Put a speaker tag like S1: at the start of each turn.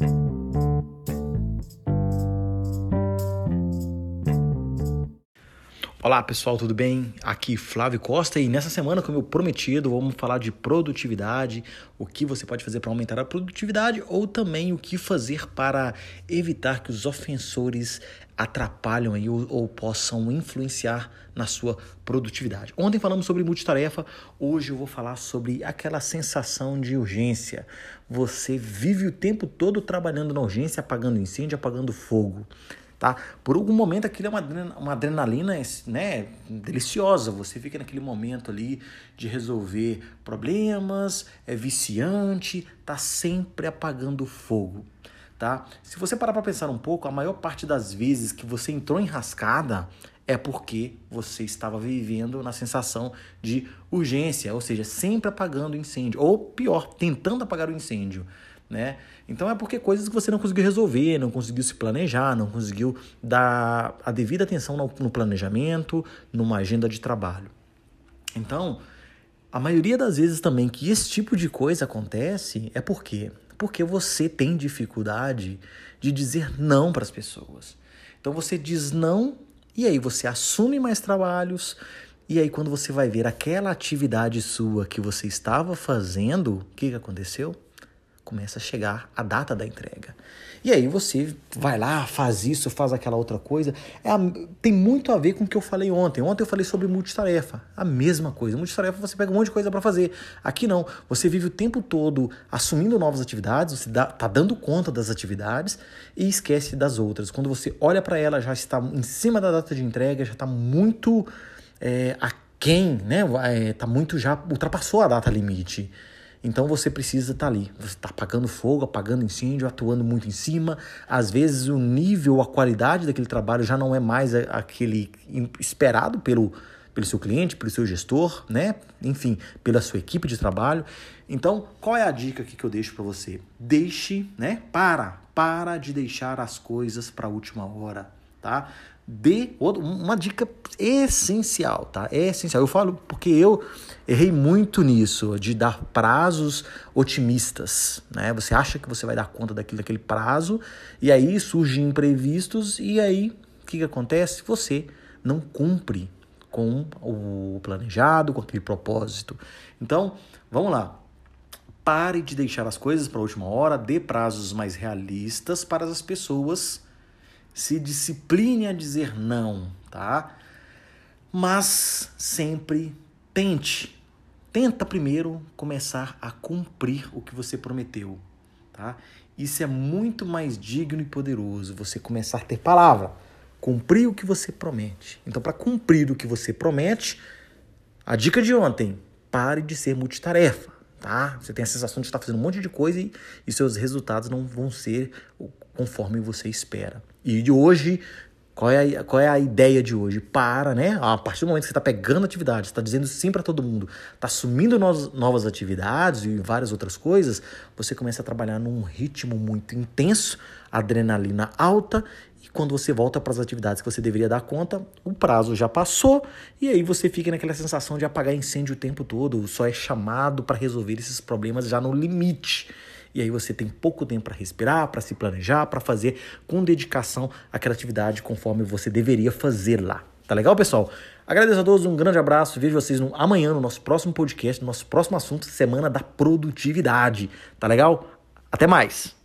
S1: thank you. Olá pessoal, tudo bem? Aqui Flávio Costa e nessa semana, como eu prometido, vamos falar de produtividade, o que você pode fazer para aumentar a produtividade ou também o que fazer para evitar que os ofensores atrapalhem aí ou, ou possam influenciar na sua produtividade. Ontem falamos sobre multitarefa, hoje eu vou falar sobre aquela sensação de urgência. Você vive o tempo todo trabalhando na urgência, apagando incêndio, apagando fogo tá? Por algum momento aquilo é uma, uma adrenalina, né, deliciosa. Você fica naquele momento ali de resolver problemas, é viciante, tá sempre apagando fogo, tá? Se você parar para pensar um pouco, a maior parte das vezes que você entrou em rascada é porque você estava vivendo na sensação de urgência, ou seja, sempre apagando o incêndio, ou pior, tentando apagar o incêndio né? Então é porque coisas que você não conseguiu resolver, não conseguiu se planejar, não conseguiu dar a devida atenção no, planejamento, numa agenda de trabalho. Então, a maioria das vezes também que esse tipo de coisa acontece é porque porque você tem dificuldade de dizer não para as pessoas. Então você diz não e aí você assume mais trabalhos e aí quando você vai ver aquela atividade sua que você estava fazendo, o que, que aconteceu? Começa a chegar a data da entrega. E aí você vai lá, faz isso, faz aquela outra coisa. É a, tem muito a ver com o que eu falei ontem. Ontem eu falei sobre multitarefa. A mesma coisa. Multitarefa você pega um monte de coisa para fazer. Aqui não. Você vive o tempo todo assumindo novas atividades, você dá, tá dando conta das atividades e esquece das outras. Quando você olha para ela, já está em cima da data de entrega, já está muito é, aquém, né? É, tá muito já ultrapassou a data limite. Então você precisa estar tá ali. Você está apagando fogo, apagando incêndio, atuando muito em cima. Às vezes o nível, a qualidade daquele trabalho já não é mais aquele esperado pelo, pelo seu cliente, pelo seu gestor, né? Enfim, pela sua equipe de trabalho. Então, qual é a dica que eu deixo para você? Deixe, né? Para, para de deixar as coisas para a última hora, tá? dê uma dica essencial, tá? É essencial. Eu falo porque eu errei muito nisso, de dar prazos otimistas, né? Você acha que você vai dar conta daquilo, daquele prazo, e aí surgem imprevistos, e aí o que, que acontece? Você não cumpre com o planejado, com aquele propósito. Então, vamos lá. Pare de deixar as coisas para a última hora, dê prazos mais realistas para as pessoas se discipline a dizer não, tá? Mas sempre tente. Tenta primeiro começar a cumprir o que você prometeu, tá? Isso é muito mais digno e poderoso, você começar a ter palavra, cumprir o que você promete. Então, para cumprir o que você promete, a dica de ontem, pare de ser multitarefa, tá? Você tem a sensação de estar fazendo um monte de coisa e, e seus resultados não vão ser conforme você espera. E de hoje, qual é, a, qual é a ideia de hoje? Para, né? A partir do momento que você está pegando atividades, está dizendo sim para todo mundo, está assumindo novas, novas atividades e várias outras coisas, você começa a trabalhar num ritmo muito intenso, adrenalina alta, e quando você volta para as atividades que você deveria dar conta, o prazo já passou, e aí você fica naquela sensação de apagar incêndio o tempo todo, só é chamado para resolver esses problemas já no limite. E aí você tem pouco tempo para respirar, para se planejar, para fazer com dedicação aquela atividade conforme você deveria fazer lá. Tá legal, pessoal? Agradeço a todos, um grande abraço. Vejo vocês no, amanhã no nosso próximo podcast, no nosso próximo assunto, Semana da Produtividade. Tá legal? Até mais!